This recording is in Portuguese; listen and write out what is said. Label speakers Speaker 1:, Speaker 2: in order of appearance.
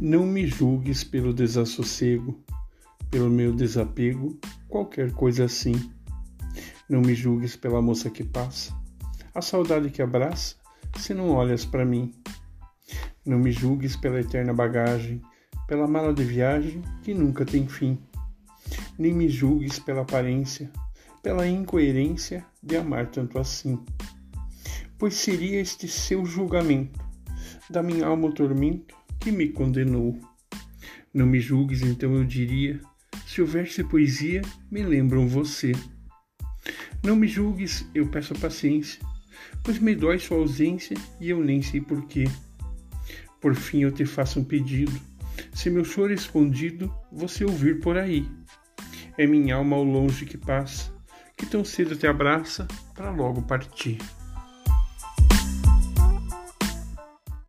Speaker 1: Não me julgues pelo desassossego, pelo meu desapego, qualquer coisa assim. Não me julgues pela moça que passa, a saudade que abraça, se não olhas para mim. Não me julgues pela eterna bagagem, pela mala de viagem que nunca tem fim. Nem me julgues pela aparência, pela incoerência de amar tanto assim. Pois seria este seu julgamento, da minha alma o tormento, que me condenou. Não me julgues, então eu diria, se o verso e poesia me lembram você. Não me julgues, eu peço paciência, pois me dói sua ausência e eu nem sei porquê. Por fim eu te faço um pedido, se meu choro escondido você ouvir por aí. É minha alma ao longe que passa, que tão cedo te abraça para logo partir.